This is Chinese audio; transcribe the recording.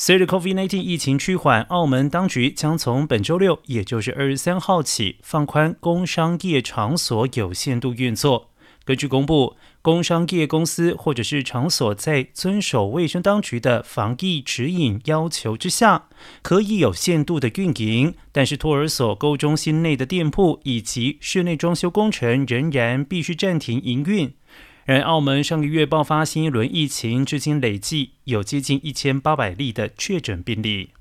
随着 COVID-19 疫情趋缓，澳门当局将从本周六，也就是二十三号起，放宽工商业场所有限度运作。根据公布，工商业公司或者是场所在遵守卫生当局的防疫指引要求之下，可以有限度的运营。但是托儿所、购物中心内的店铺以及室内装修工程仍然必须暂停营运。而澳门上个月爆发新一轮疫情，至今累计有接近一千八百例的确诊病例。